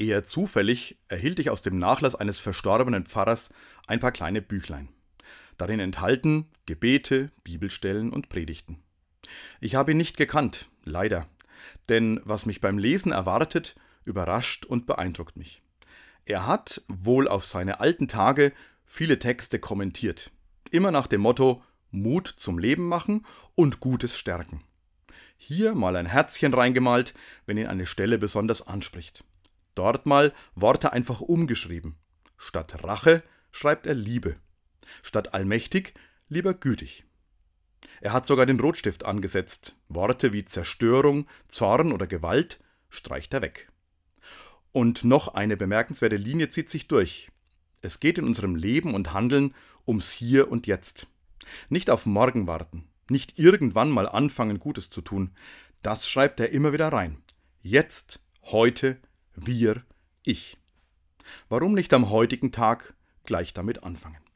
Eher zufällig erhielt ich aus dem Nachlass eines verstorbenen Pfarrers ein paar kleine Büchlein. Darin enthalten Gebete, Bibelstellen und Predigten. Ich habe ihn nicht gekannt, leider, denn was mich beim Lesen erwartet, überrascht und beeindruckt mich. Er hat, wohl auf seine alten Tage, viele Texte kommentiert, immer nach dem Motto Mut zum Leben machen und Gutes stärken. Hier mal ein Herzchen reingemalt, wenn ihn eine Stelle besonders anspricht. Dort mal Worte einfach umgeschrieben. Statt Rache schreibt er Liebe. Statt allmächtig lieber gütig. Er hat sogar den Rotstift angesetzt. Worte wie Zerstörung, Zorn oder Gewalt streicht er weg. Und noch eine bemerkenswerte Linie zieht sich durch. Es geht in unserem Leben und Handeln ums Hier und Jetzt. Nicht auf morgen warten, nicht irgendwann mal anfangen, Gutes zu tun. Das schreibt er immer wieder rein. Jetzt, heute, wir, ich. Warum nicht am heutigen Tag gleich damit anfangen?